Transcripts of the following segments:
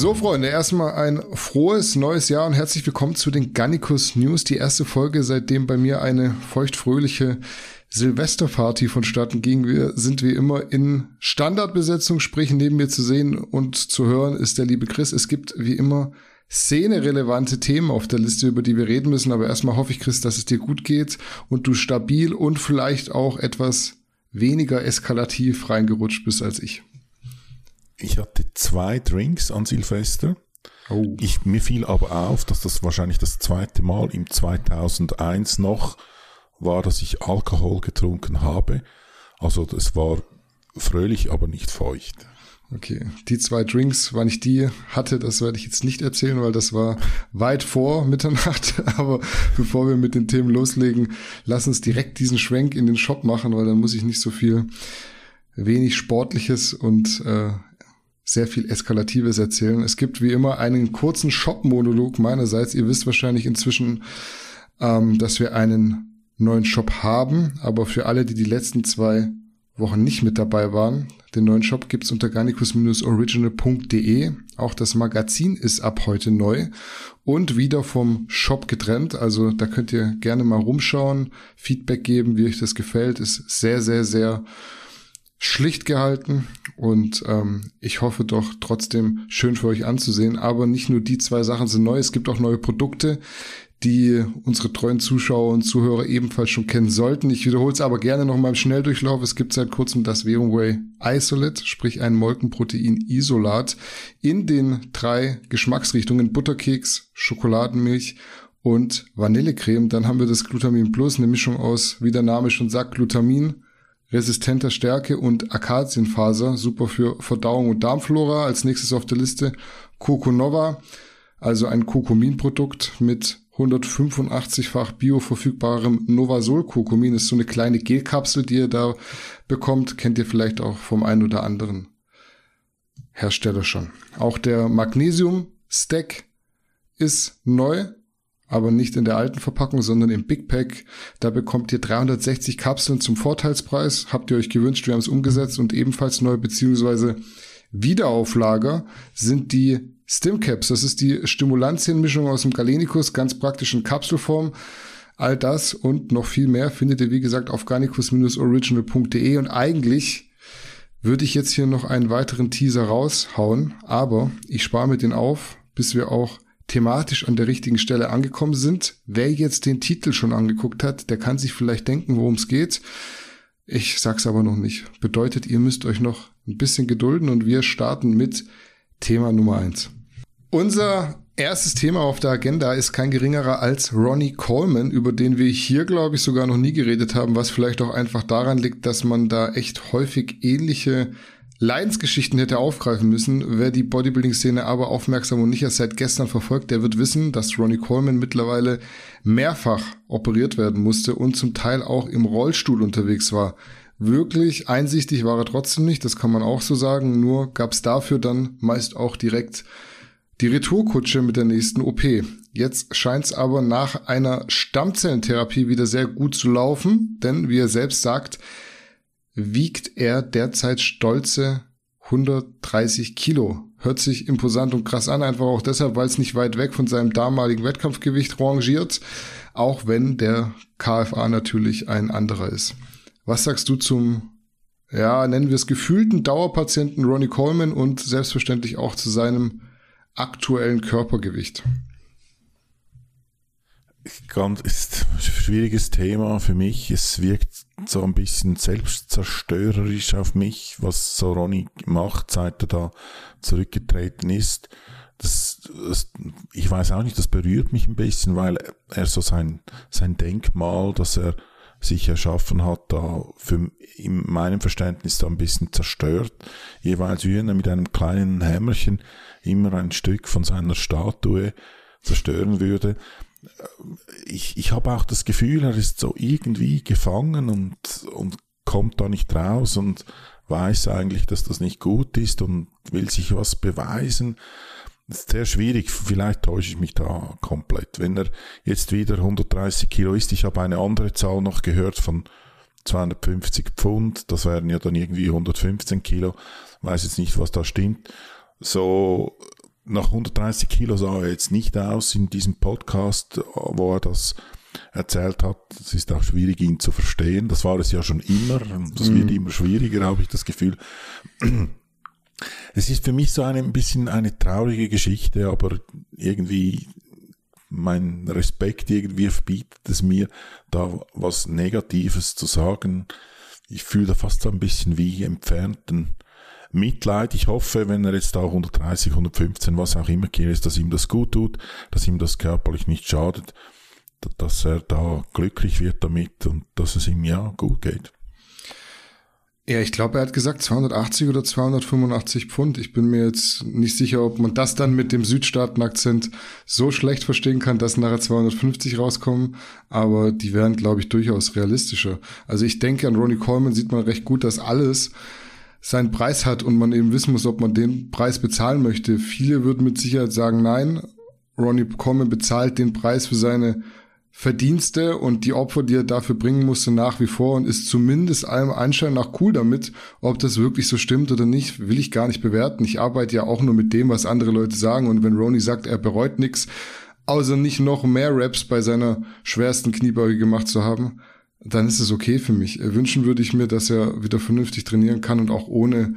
So, Freunde, erstmal ein frohes neues Jahr und herzlich willkommen zu den Gannikus News. Die erste Folge, seitdem bei mir eine feuchtfröhliche Silvesterparty vonstatten ging. Wir sind wie immer in Standardbesetzung, sprich neben mir zu sehen und zu hören ist der liebe Chris. Es gibt wie immer szenerelevante Themen auf der Liste, über die wir reden müssen. Aber erstmal hoffe ich, Chris, dass es dir gut geht und du stabil und vielleicht auch etwas weniger eskalativ reingerutscht bist als ich ich hatte zwei Drinks an Silvester. Oh. Ich, mir fiel aber auf, dass das wahrscheinlich das zweite Mal im 2001 noch war, dass ich Alkohol getrunken habe. Also das war fröhlich, aber nicht feucht. Okay, die zwei Drinks, wann ich die hatte, das werde ich jetzt nicht erzählen, weil das war weit vor Mitternacht. Aber bevor wir mit den Themen loslegen, lass uns direkt diesen Schwenk in den Shop machen, weil dann muss ich nicht so viel wenig Sportliches und äh, sehr viel Eskalatives erzählen. Es gibt wie immer einen kurzen Shop-Monolog meinerseits. Ihr wisst wahrscheinlich inzwischen, ähm, dass wir einen neuen Shop haben, aber für alle, die die letzten zwei Wochen nicht mit dabei waren, den neuen Shop gibt's unter garnicus-original.de. Auch das Magazin ist ab heute neu und wieder vom Shop getrennt. Also da könnt ihr gerne mal rumschauen, Feedback geben, wie euch das gefällt. Ist sehr, sehr, sehr schlicht gehalten und ähm, ich hoffe doch trotzdem schön für euch anzusehen. Aber nicht nur die zwei Sachen sind neu, es gibt auch neue Produkte, die unsere treuen Zuschauer und Zuhörer ebenfalls schon kennen sollten. Ich wiederhole es aber gerne noch mal im Schnelldurchlauf. Es gibt seit kurzem das Verumway Isolate, sprich ein Molkenprotein-Isolat in den drei Geschmacksrichtungen Butterkeks, Schokoladenmilch und Vanillecreme. Dann haben wir das Glutamin Plus, eine Mischung aus, wie der Name schon sagt, Glutamin, resistenter Stärke und Akazienfaser, super für Verdauung und Darmflora. Als nächstes auf der Liste Coco Nova, also ein Kokumin-Produkt mit 185-fach bioverfügbarem Novasol Kokumin. Ist so eine kleine Gelkapsel, die ihr da bekommt. Kennt ihr vielleicht auch vom einen oder anderen Hersteller schon. Auch der Magnesium Stack ist neu aber nicht in der alten Verpackung, sondern im Big Pack. Da bekommt ihr 360 Kapseln zum Vorteilspreis. Habt ihr euch gewünscht, wir haben es umgesetzt und ebenfalls neu beziehungsweise Wiederauflager sind die Stimcaps. Das ist die Stimulantienmischung aus dem Galenicus, ganz praktisch in Kapselform. All das und noch viel mehr findet ihr, wie gesagt, auf garnicus-original.de und eigentlich würde ich jetzt hier noch einen weiteren Teaser raushauen, aber ich spare mir den auf, bis wir auch thematisch an der richtigen Stelle angekommen sind. Wer jetzt den Titel schon angeguckt hat, der kann sich vielleicht denken, worum es geht. Ich sag's aber noch nicht. Bedeutet, ihr müsst euch noch ein bisschen gedulden und wir starten mit Thema Nummer eins. Unser erstes Thema auf der Agenda ist kein geringerer als Ronnie Coleman, über den wir hier, glaube ich, sogar noch nie geredet haben, was vielleicht auch einfach daran liegt, dass man da echt häufig ähnliche Leidensgeschichten hätte aufgreifen müssen. Wer die Bodybuilding-Szene aber aufmerksam und nicht erst seit gestern verfolgt, der wird wissen, dass Ronnie Coleman mittlerweile mehrfach operiert werden musste und zum Teil auch im Rollstuhl unterwegs war. Wirklich einsichtig war er trotzdem nicht, das kann man auch so sagen, nur gab es dafür dann meist auch direkt die Retourkutsche mit der nächsten OP. Jetzt scheint es aber nach einer Stammzellentherapie wieder sehr gut zu laufen, denn wie er selbst sagt, wiegt er derzeit stolze 130 Kilo. Hört sich imposant und krass an, einfach auch deshalb, weil es nicht weit weg von seinem damaligen Wettkampfgewicht rangiert, auch wenn der KFA natürlich ein anderer ist. Was sagst du zum, ja, nennen wir es gefühlten Dauerpatienten Ronnie Coleman und selbstverständlich auch zu seinem aktuellen Körpergewicht? Ganz ist ein schwieriges Thema für mich. Es wirkt so ein bisschen selbstzerstörerisch auf mich, was so Ronny macht, seit er da zurückgetreten ist. Das, das, ich weiß auch nicht, das berührt mich ein bisschen, weil er so sein, sein Denkmal, das er sich erschaffen hat, da für in meinem Verständnis da ein bisschen zerstört. Jeweils wie er mit einem kleinen Hämmerchen immer ein Stück von seiner Statue zerstören würde ich, ich habe auch das Gefühl, er ist so irgendwie gefangen und, und kommt da nicht raus und weiß eigentlich, dass das nicht gut ist und will sich was beweisen. Das ist sehr schwierig. Vielleicht täusche ich mich da komplett. Wenn er jetzt wieder 130 Kilo ist, ich habe eine andere Zahl noch gehört von 250 Pfund, das wären ja dann irgendwie 115 Kilo, weiß jetzt nicht, was da stimmt. So nach 130 Kilo sah er jetzt nicht aus in diesem Podcast, wo er das erzählt hat. Es ist auch schwierig, ihn zu verstehen. Das war es ja schon immer. Das mhm. wird immer schwieriger, habe ich das Gefühl. Es ist für mich so eine, ein bisschen eine traurige Geschichte, aber irgendwie mein Respekt irgendwie verbietet es mir, da was Negatives zu sagen. Ich fühle da fast so ein bisschen wie entfernten Mitleid. Ich hoffe, wenn er jetzt da 130, 115, was auch immer hier ist, dass ihm das gut tut, dass ihm das körperlich nicht schadet, dass er da glücklich wird damit und dass es ihm ja gut geht. Ja, ich glaube, er hat gesagt 280 oder 285 Pfund. Ich bin mir jetzt nicht sicher, ob man das dann mit dem Südstaaten-Akzent so schlecht verstehen kann, dass nachher 250 rauskommen. Aber die wären, glaube ich, durchaus realistischer. Also ich denke, an Ronnie Coleman sieht man recht gut, dass alles seinen Preis hat und man eben wissen muss, ob man den Preis bezahlen möchte. Viele würden mit Sicherheit sagen, nein, Ronnie Coleman bezahlt den Preis für seine Verdienste und die Opfer, die er dafür bringen musste, nach wie vor und ist zumindest allem Anschein nach cool damit. Ob das wirklich so stimmt oder nicht, will ich gar nicht bewerten. Ich arbeite ja auch nur mit dem, was andere Leute sagen und wenn Ronnie sagt, er bereut nichts, außer nicht noch mehr Raps bei seiner schwersten Kniebeuge gemacht zu haben, dann ist es okay für mich. Wünschen würde ich mir, dass er wieder vernünftig trainieren kann und auch ohne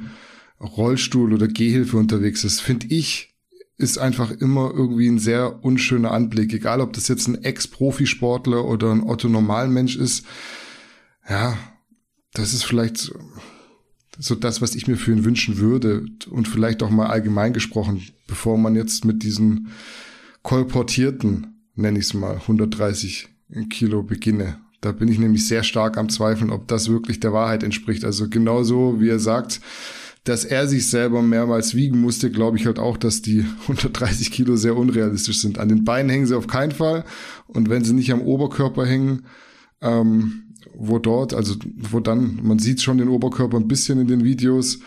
Rollstuhl oder Gehhilfe unterwegs ist. Finde ich ist einfach immer irgendwie ein sehr unschöner Anblick. Egal, ob das jetzt ein Ex-Profisportler oder ein Otto-Normalmensch ist. Ja, das ist vielleicht so das, was ich mir für ihn wünschen würde. Und vielleicht auch mal allgemein gesprochen, bevor man jetzt mit diesen kolportierten, nenne ich es mal, 130 Kilo beginne. Da bin ich nämlich sehr stark am Zweifeln, ob das wirklich der Wahrheit entspricht. Also genauso, wie er sagt, dass er sich selber mehrmals wiegen musste, glaube ich halt auch, dass die 130 Kilo sehr unrealistisch sind. An den Beinen hängen sie auf keinen Fall. Und wenn sie nicht am Oberkörper hängen, ähm, wo dort, also wo dann, man sieht schon den Oberkörper ein bisschen in den Videos.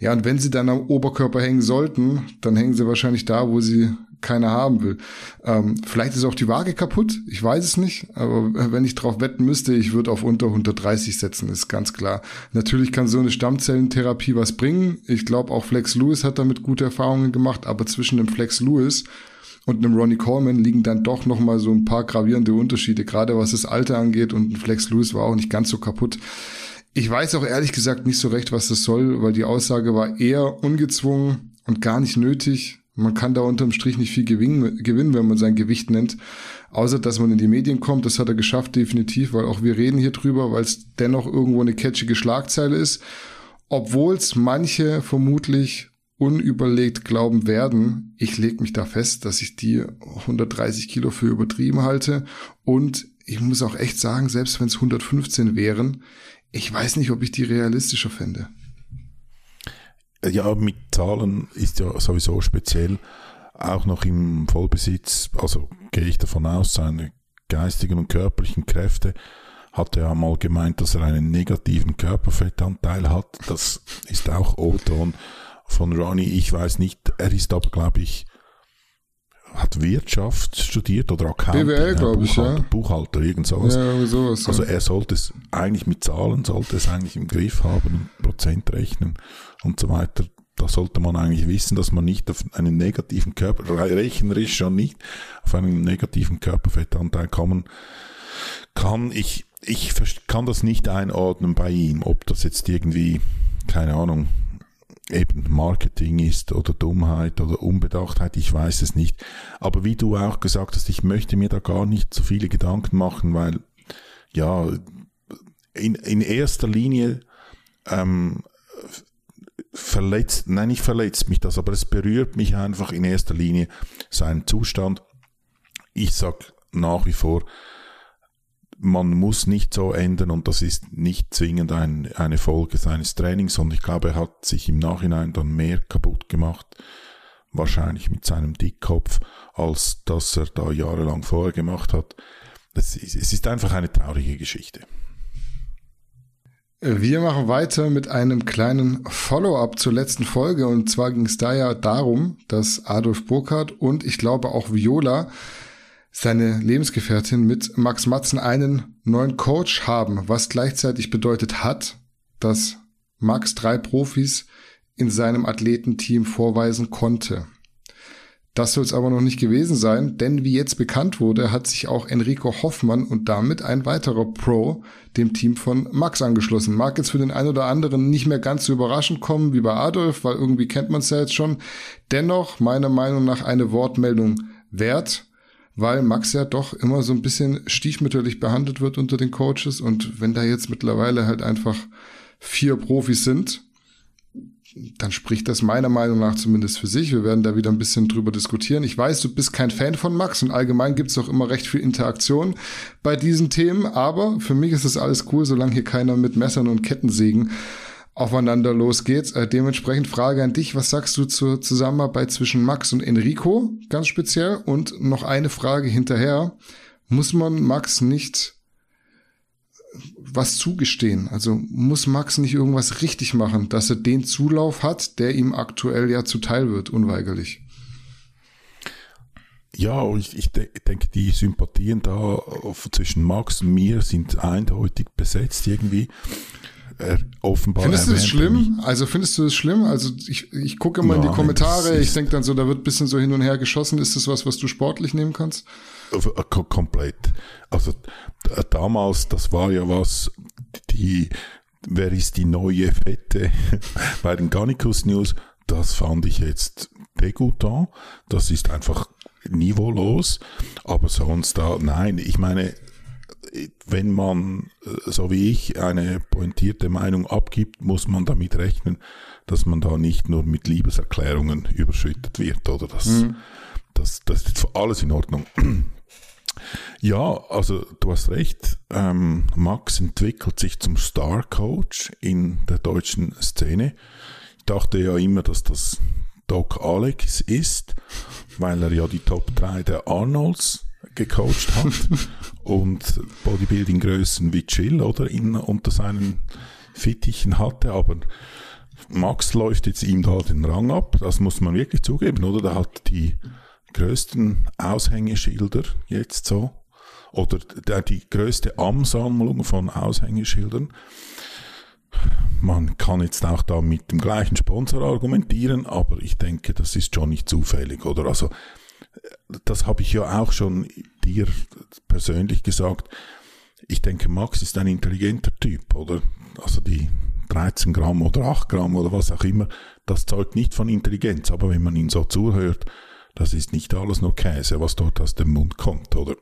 Ja, und wenn sie dann am Oberkörper hängen sollten, dann hängen sie wahrscheinlich da, wo sie keiner haben will. Ähm, vielleicht ist auch die Waage kaputt, ich weiß es nicht, aber wenn ich drauf wetten müsste, ich würde auf unter 130 setzen, ist ganz klar. Natürlich kann so eine Stammzellentherapie was bringen. Ich glaube, auch Flex Lewis hat damit gute Erfahrungen gemacht, aber zwischen dem Flex Lewis und einem Ronnie Coleman liegen dann doch noch so ein paar gravierende Unterschiede, gerade was das Alter angeht und ein Flex Lewis war auch nicht ganz so kaputt. Ich weiß auch ehrlich gesagt nicht so recht, was das soll, weil die Aussage war eher ungezwungen und gar nicht nötig. Man kann da unterm Strich nicht viel gewinnen, wenn man sein Gewicht nennt. Außer, dass man in die Medien kommt. Das hat er geschafft, definitiv, weil auch wir reden hier drüber, weil es dennoch irgendwo eine catchige Schlagzeile ist. Obwohl es manche vermutlich unüberlegt glauben werden, ich lege mich da fest, dass ich die 130 Kilo für übertrieben halte. Und ich muss auch echt sagen, selbst wenn es 115 wären, ich weiß nicht, ob ich die realistischer fände. Ja, mit Zahlen ist ja sowieso speziell. Auch noch im Vollbesitz, also gehe ich davon aus, seine geistigen und körperlichen Kräfte hat er mal gemeint, dass er einen negativen Körperfettanteil hat. Das ist auch O-Ton von Ronnie. Ich weiß nicht, er ist aber, glaube ich, hat Wirtschaft studiert oder Accounting, BWL, glaube ich, ja. Buchhalter, irgend sowas. Ja, sowas. Also er sollte es eigentlich mit Zahlen, sollte es eigentlich im Griff haben, Prozent rechnen und so weiter. Da sollte man eigentlich wissen, dass man nicht auf einen negativen Körper, rechnerisch schon nicht, auf einen negativen Körperfettanteil kommen kann. Ich, ich kann das nicht einordnen bei ihm, ob das jetzt irgendwie, keine Ahnung, eben Marketing ist oder Dummheit oder Unbedachtheit, ich weiß es nicht. Aber wie du auch gesagt hast, ich möchte mir da gar nicht so viele Gedanken machen, weil ja, in, in erster Linie ähm, verletzt, nein, nicht verletzt mich das, aber es berührt mich einfach in erster Linie sein Zustand. Ich sag nach wie vor, man muss nicht so enden und das ist nicht zwingend ein, eine Folge seines Trainings, sondern ich glaube, er hat sich im Nachhinein dann mehr kaputt gemacht, wahrscheinlich mit seinem Dickkopf, als dass er da jahrelang vorher gemacht hat. Ist, es ist einfach eine traurige Geschichte. Wir machen weiter mit einem kleinen Follow-up zur letzten Folge und zwar ging es da ja darum, dass Adolf Burkhardt und ich glaube auch Viola seine Lebensgefährtin mit Max Matzen einen neuen Coach haben, was gleichzeitig bedeutet hat, dass Max drei Profis in seinem Athletenteam vorweisen konnte. Das soll es aber noch nicht gewesen sein, denn wie jetzt bekannt wurde, hat sich auch Enrico Hoffmann und damit ein weiterer Pro dem Team von Max angeschlossen. Mag jetzt für den einen oder anderen nicht mehr ganz so überraschend kommen wie bei Adolf, weil irgendwie kennt man es ja jetzt schon. Dennoch meiner Meinung nach eine Wortmeldung wert, weil Max ja doch immer so ein bisschen stiefmütterlich behandelt wird unter den Coaches und wenn da jetzt mittlerweile halt einfach vier Profis sind, dann spricht das meiner Meinung nach zumindest für sich. Wir werden da wieder ein bisschen drüber diskutieren. Ich weiß, du bist kein Fan von Max und allgemein gibt es auch immer recht viel Interaktion bei diesen Themen, aber für mich ist das alles cool, solange hier keiner mit Messern und Kettensägen aufeinander losgeht. Äh, dementsprechend Frage an dich, was sagst du zur Zusammenarbeit zwischen Max und Enrico ganz speziell? Und noch eine Frage hinterher. Muss man Max nicht was zugestehen. Also muss Max nicht irgendwas richtig machen, dass er den Zulauf hat, der ihm aktuell ja zuteil wird, unweigerlich. Ja, ich, ich denke, die Sympathien da zwischen Max und mir sind eindeutig besetzt irgendwie. Er, offenbar findest du das schlimm? Also findest du das schlimm? Also ich, ich gucke immer Nein, in die Kommentare, ich denke dann so, da wird ein bisschen so hin und her geschossen. Ist das was, was du sportlich nehmen kannst? komplett. Also damals, das war ja was, die, wer ist die neue Fette bei den Garnicus News, das fand ich jetzt degutant. Das ist einfach niveaulos. Aber sonst da, nein, ich meine, wenn man, so wie ich, eine pointierte Meinung abgibt, muss man damit rechnen, dass man da nicht nur mit Liebeserklärungen überschüttet wird, oder das, mhm. das, das ist alles in Ordnung. Ja, also du hast recht. Ähm, Max entwickelt sich zum Star-Coach in der deutschen Szene. Ich dachte ja immer, dass das Doc Alex ist, weil er ja die Top 3 der Arnolds gecoacht hat und Bodybuilding-Größen wie Chill oder in, unter seinen Fittichen hatte, aber Max läuft jetzt ihm da den Rang ab, das muss man wirklich zugeben, oder? Der hat die größten Aushängeschilder jetzt so oder der, die größte Ansammlung von Aushängeschildern. Man kann jetzt auch da mit dem gleichen Sponsor argumentieren, aber ich denke, das ist schon nicht zufällig, oder? Also, das habe ich ja auch schon dir persönlich gesagt. Ich denke, Max ist ein intelligenter Typ, oder? Also die 13 Gramm oder 8 Gramm oder was auch immer, das zeugt nicht von Intelligenz, aber wenn man ihn so zuhört, das ist nicht alles nur Käse, was dort aus dem Mund kommt, oder?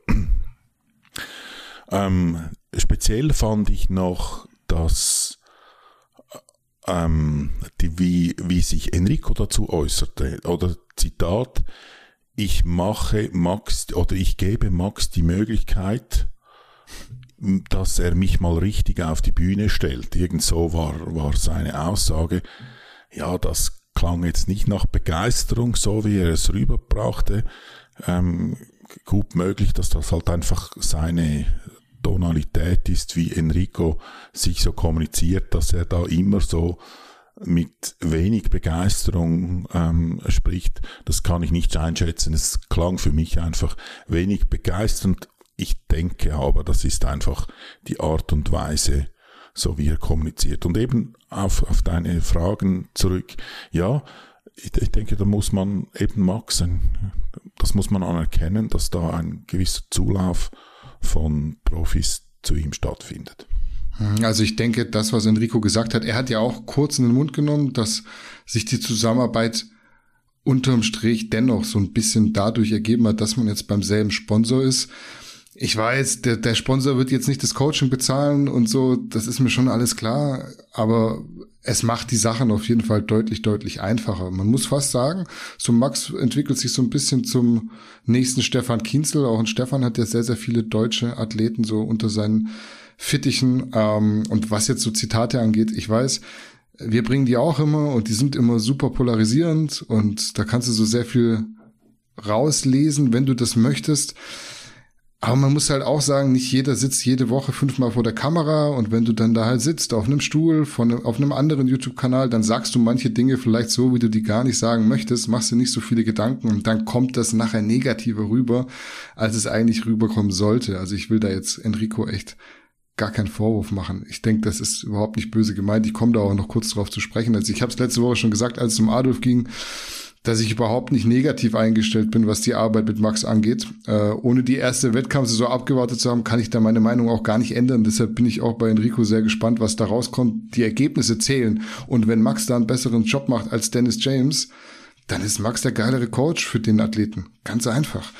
ähm, speziell fand ich noch, dass ähm, die, wie, wie sich Enrico dazu äußerte, oder Zitat, ich mache Max oder ich gebe Max die Möglichkeit, dass er mich mal richtig auf die Bühne stellt. Irgend so war, war seine Aussage. Ja, das klang jetzt nicht nach Begeisterung, so wie er es rüberbrachte. Ähm, gut möglich, dass das halt einfach seine Tonalität ist, wie Enrico sich so kommuniziert, dass er da immer so mit wenig Begeisterung ähm, spricht. Das kann ich nicht einschätzen. Es klang für mich einfach wenig begeisternd. Ich denke aber, das ist einfach die Art und Weise, so wie er kommuniziert. Und eben auf, auf deine Fragen zurück. Ja, ich, ich denke, da muss man eben Max, ein, das muss man anerkennen, dass da ein gewisser Zulauf von Profis zu ihm stattfindet. Also ich denke, das, was Enrico gesagt hat, er hat ja auch kurz in den Mund genommen, dass sich die Zusammenarbeit unterm Strich dennoch so ein bisschen dadurch ergeben hat, dass man jetzt beim selben Sponsor ist ich weiß, der, der Sponsor wird jetzt nicht das Coaching bezahlen und so, das ist mir schon alles klar, aber es macht die Sachen auf jeden Fall deutlich, deutlich einfacher. Man muss fast sagen, so Max entwickelt sich so ein bisschen zum nächsten Stefan Kienzel. Auch ein Stefan hat ja sehr, sehr viele deutsche Athleten so unter seinen Fittichen. Ähm, und was jetzt so Zitate angeht, ich weiß, wir bringen die auch immer und die sind immer super polarisierend und da kannst du so sehr viel rauslesen, wenn du das möchtest. Aber man muss halt auch sagen, nicht jeder sitzt jede Woche fünfmal vor der Kamera und wenn du dann da halt sitzt auf einem Stuhl von auf einem anderen YouTube-Kanal, dann sagst du manche Dinge vielleicht so, wie du die gar nicht sagen möchtest, machst dir nicht so viele Gedanken und dann kommt das nachher negativer rüber, als es eigentlich rüberkommen sollte. Also ich will da jetzt Enrico echt gar keinen Vorwurf machen. Ich denke, das ist überhaupt nicht böse gemeint. Ich komme da auch noch kurz drauf zu sprechen. Also ich habe es letzte Woche schon gesagt, als es um Adolf ging, dass ich überhaupt nicht negativ eingestellt bin, was die Arbeit mit Max angeht. Äh, ohne die erste Wettkampfsaison abgewartet zu haben, kann ich da meine Meinung auch gar nicht ändern. Deshalb bin ich auch bei Enrico sehr gespannt, was da rauskommt. Die Ergebnisse zählen. Und wenn Max da einen besseren Job macht als Dennis James, dann ist Max der geilere Coach für den Athleten. Ganz einfach.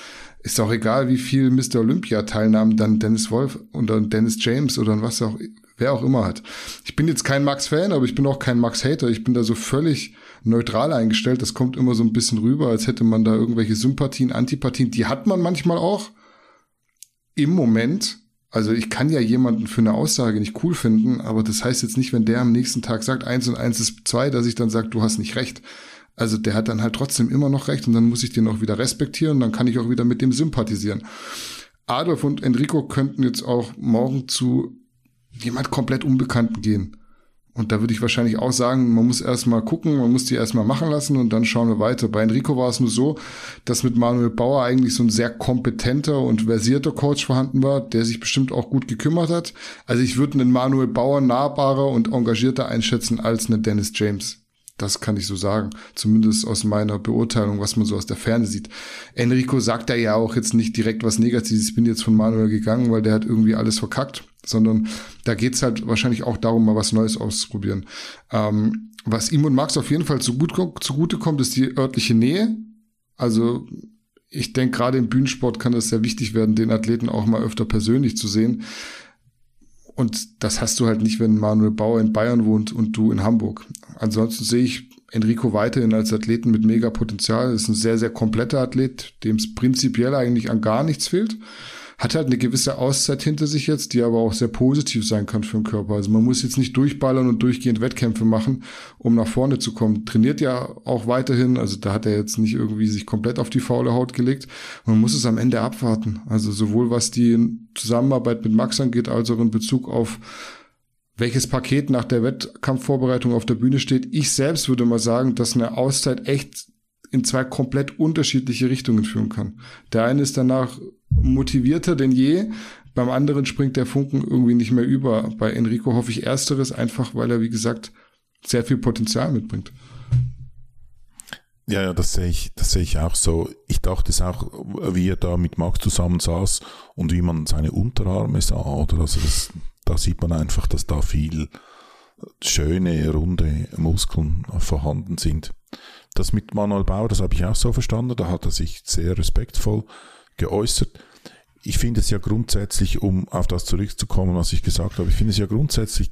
Ist auch egal, wie viel Mr. Olympia teilnahmen dann Dennis Wolf oder Dennis James oder was auch, wer auch immer hat. Ich bin jetzt kein Max-Fan, aber ich bin auch kein Max-Hater. Ich bin da so völlig neutral eingestellt. Das kommt immer so ein bisschen rüber, als hätte man da irgendwelche Sympathien, Antipathien. Die hat man manchmal auch im Moment. Also ich kann ja jemanden für eine Aussage nicht cool finden, aber das heißt jetzt nicht, wenn der am nächsten Tag sagt, eins und eins ist zwei, dass ich dann sage, du hast nicht recht. Also der hat dann halt trotzdem immer noch recht und dann muss ich den auch wieder respektieren, dann kann ich auch wieder mit dem sympathisieren. Adolf und Enrico könnten jetzt auch morgen zu jemand komplett Unbekannten gehen. Und da würde ich wahrscheinlich auch sagen, man muss erstmal gucken, man muss die erstmal machen lassen und dann schauen wir weiter. Bei Enrico war es nur so, dass mit Manuel Bauer eigentlich so ein sehr kompetenter und versierter Coach vorhanden war, der sich bestimmt auch gut gekümmert hat. Also ich würde einen Manuel Bauer nahbarer und engagierter einschätzen als einen Dennis James. Das kann ich so sagen. Zumindest aus meiner Beurteilung, was man so aus der Ferne sieht. Enrico sagt da ja auch jetzt nicht direkt was Negatives. Ich bin jetzt von Manuel gegangen, weil der hat irgendwie alles verkackt. Sondern da geht's halt wahrscheinlich auch darum, mal was Neues auszuprobieren. Ähm, was ihm und Max auf jeden Fall zugute, kommt, ist die örtliche Nähe. Also ich denke, gerade im Bühnensport kann es sehr wichtig werden, den Athleten auch mal öfter persönlich zu sehen. Und das hast du halt nicht, wenn Manuel Bauer in Bayern wohnt und du in Hamburg. Ansonsten sehe ich Enrico weiterhin als Athleten mit mega Potenzial. Ist ein sehr, sehr kompletter Athlet, dem es prinzipiell eigentlich an gar nichts fehlt hat halt eine gewisse Auszeit hinter sich jetzt, die aber auch sehr positiv sein kann für den Körper. Also man muss jetzt nicht durchballern und durchgehend Wettkämpfe machen, um nach vorne zu kommen. Trainiert ja auch weiterhin, also da hat er jetzt nicht irgendwie sich komplett auf die faule Haut gelegt. Man muss es am Ende abwarten. Also sowohl was die Zusammenarbeit mit Max angeht, als auch in Bezug auf welches Paket nach der Wettkampfvorbereitung auf der Bühne steht. Ich selbst würde mal sagen, dass eine Auszeit echt in zwei komplett unterschiedliche Richtungen führen kann. Der eine ist danach motivierter denn je. Beim anderen springt der Funken irgendwie nicht mehr über. Bei Enrico hoffe ich ersteres, einfach weil er, wie gesagt, sehr viel Potenzial mitbringt. Ja, ja, das sehe ich, das sehe ich auch so. Ich dachte es auch, wie er da mit Max zusammen saß und wie man seine Unterarme sah, oder? Also das, da sieht man einfach, dass da viel schöne, runde Muskeln vorhanden sind. Das mit Manuel Bauer, das habe ich auch so verstanden, da hat er sich sehr respektvoll geäußert. Ich finde es ja grundsätzlich, um auf das zurückzukommen, was ich gesagt habe, ich finde es ja grundsätzlich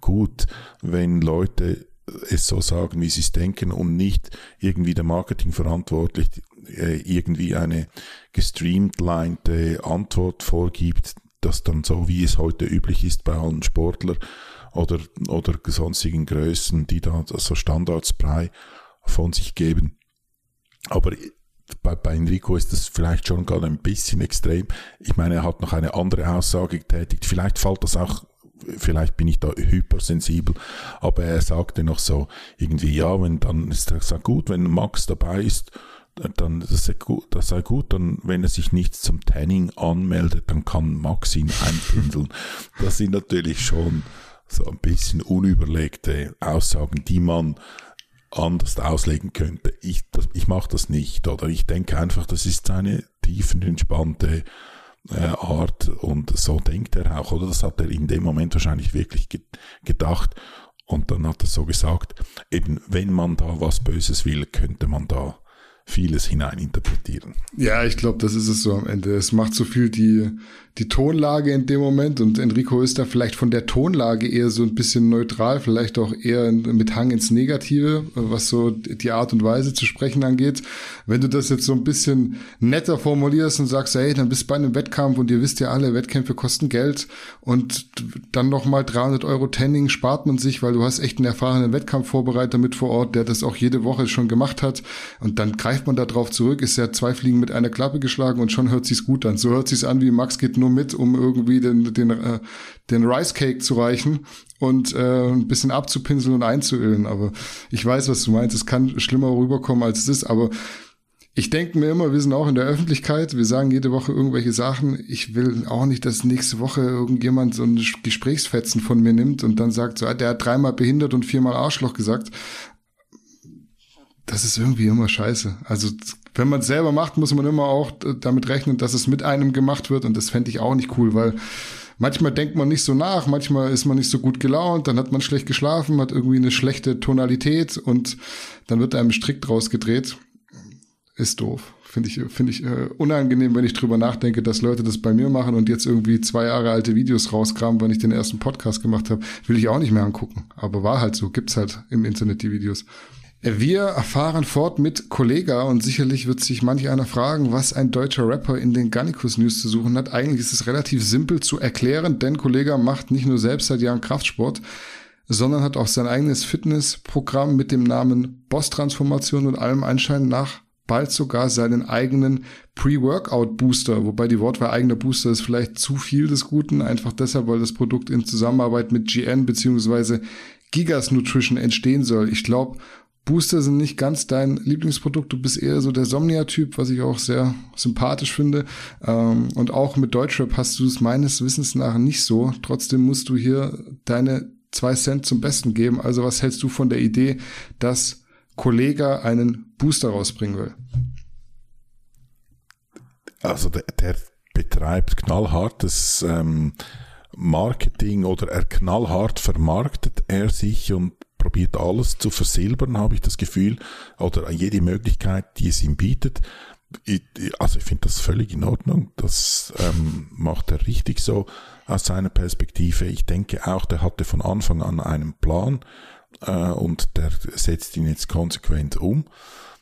gut, wenn Leute es so sagen, wie sie es denken und nicht irgendwie der Marketingverantwortlich äh, irgendwie eine gestreamlinete Antwort vorgibt, das dann so, wie es heute üblich ist bei allen Sportlern oder, oder sonstigen Größen, die da so Standardsbrei von sich geben. Aber bei, bei Enrico ist das vielleicht schon gerade ein bisschen extrem. Ich meine, er hat noch eine andere Aussage getätigt. Vielleicht fällt das auch vielleicht bin ich da hypersensibel, aber er sagte noch so irgendwie, ja, wenn dann ist das gut, wenn Max dabei ist, dann das sei gut, das sei gut, dann wenn er sich nicht zum Tanning anmeldet, dann kann Max ihn einpinseln. das sind natürlich schon so ein bisschen unüberlegte Aussagen, die man anders auslegen könnte. Ich, ich mache das nicht. Oder ich denke einfach, das ist eine tiefenentspannte äh, Art und so denkt er auch. Oder das hat er in dem Moment wahrscheinlich wirklich ge gedacht. Und dann hat er so gesagt, eben wenn man da was Böses will, könnte man da vieles hineininterpretieren. Ja, ich glaube, das ist es so am Ende. Es macht so viel die, die Tonlage in dem Moment und Enrico ist da vielleicht von der Tonlage eher so ein bisschen neutral, vielleicht auch eher mit Hang ins Negative, was so die Art und Weise zu sprechen angeht. Wenn du das jetzt so ein bisschen netter formulierst und sagst, hey, dann bist du bei einem Wettkampf und ihr wisst ja alle, Wettkämpfe kosten Geld und dann nochmal 300 Euro Tanning spart man sich, weil du hast echt einen erfahrenen Wettkampfvorbereiter mit vor Ort, der das auch jede Woche schon gemacht hat und dann greift man da drauf zurück, ist ja zwei Fliegen mit einer Klappe geschlagen und schon hört sich's gut an. So hört sich's an, wie Max geht nur mit, um irgendwie den, den, äh, den Rice Cake zu reichen und äh, ein bisschen abzupinseln und einzuölen. Aber ich weiß, was du meinst. Es kann schlimmer rüberkommen, als es ist. Aber ich denke mir immer, wir sind auch in der Öffentlichkeit, wir sagen jede Woche irgendwelche Sachen. Ich will auch nicht, dass nächste Woche irgendjemand so ein Gesprächsfetzen von mir nimmt und dann sagt, so, ah, der hat dreimal behindert und viermal Arschloch gesagt das ist irgendwie immer scheiße. Also wenn man es selber macht, muss man immer auch damit rechnen, dass es mit einem gemacht wird und das fände ich auch nicht cool, weil manchmal denkt man nicht so nach, manchmal ist man nicht so gut gelaunt, dann hat man schlecht geschlafen, hat irgendwie eine schlechte Tonalität und dann wird einem strikt rausgedreht. Ist doof. Finde ich, finde ich äh, unangenehm, wenn ich drüber nachdenke, dass Leute das bei mir machen und jetzt irgendwie zwei Jahre alte Videos rauskramen, wenn ich den ersten Podcast gemacht habe. Will ich auch nicht mehr angucken. Aber war halt so, gibt's halt im Internet die Videos. Wir erfahren fort mit Kollega und sicherlich wird sich manch einer fragen, was ein deutscher Rapper in den Gannikus News zu suchen hat. Eigentlich ist es relativ simpel zu erklären, denn Kollega macht nicht nur selbst seit Jahren Kraftsport, sondern hat auch sein eigenes Fitnessprogramm mit dem Namen Boss Transformation und allem Anschein nach bald sogar seinen eigenen Pre-Workout Booster, wobei die Wortwahl eigener Booster ist vielleicht zu viel des Guten, einfach deshalb, weil das Produkt in Zusammenarbeit mit GN beziehungsweise Gigas Nutrition entstehen soll. Ich glaube, Booster sind nicht ganz dein Lieblingsprodukt. Du bist eher so der Somnia-Typ, was ich auch sehr sympathisch finde. Ähm, und auch mit Deutschrap hast du es meines Wissens nach nicht so. Trotzdem musst du hier deine zwei Cent zum Besten geben. Also was hältst du von der Idee, dass Kollega einen Booster rausbringen will? Also der, der betreibt knallhartes ähm, Marketing oder er knallhart vermarktet er sich und probiert alles zu versilbern, habe ich das Gefühl, oder jede Möglichkeit, die es ihm bietet. Also ich finde das völlig in Ordnung. Das ähm, macht er richtig so aus seiner Perspektive. Ich denke auch, der hatte von Anfang an einen Plan äh, und der setzt ihn jetzt konsequent um.